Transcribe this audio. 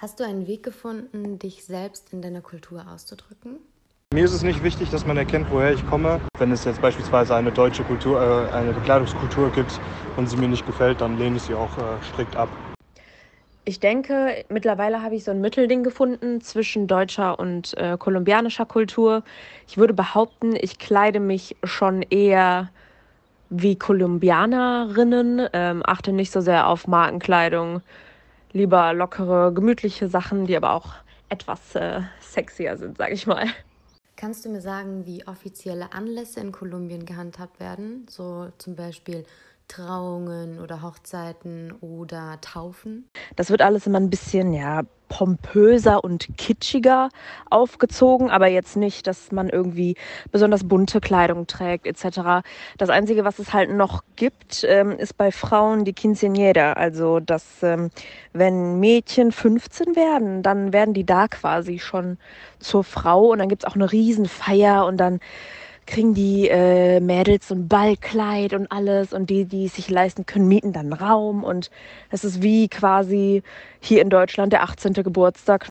Hast du einen Weg gefunden, dich selbst in deiner Kultur auszudrücken? Mir ist es nicht wichtig, dass man erkennt, woher ich komme. Wenn es jetzt beispielsweise eine deutsche Kultur, äh, eine Bekleidungskultur gibt und sie mir nicht gefällt, dann lehne ich sie auch äh, strikt ab. Ich denke, mittlerweile habe ich so ein Mittelding gefunden zwischen deutscher und äh, kolumbianischer Kultur. Ich würde behaupten, ich kleide mich schon eher wie Kolumbianerinnen, ähm, achte nicht so sehr auf Markenkleidung, lieber lockere, gemütliche Sachen, die aber auch etwas äh, sexier sind, sage ich mal. Kannst du mir sagen, wie offizielle Anlässe in Kolumbien gehandhabt werden? So zum Beispiel Trauungen oder Hochzeiten oder Taufen? Das wird alles immer ein bisschen, ja, pompöser und kitschiger aufgezogen, aber jetzt nicht, dass man irgendwie besonders bunte Kleidung trägt etc. Das Einzige, was es halt noch gibt, ähm, ist bei Frauen die Quinceañera. Also, dass ähm, wenn Mädchen 15 werden, dann werden die da quasi schon zur Frau und dann gibt's auch eine Riesenfeier und dann kriegen die äh, Mädels so ein Ballkleid und alles und die, die es sich leisten können, mieten dann Raum und es ist wie quasi hier in Deutschland der 18. Geburtstag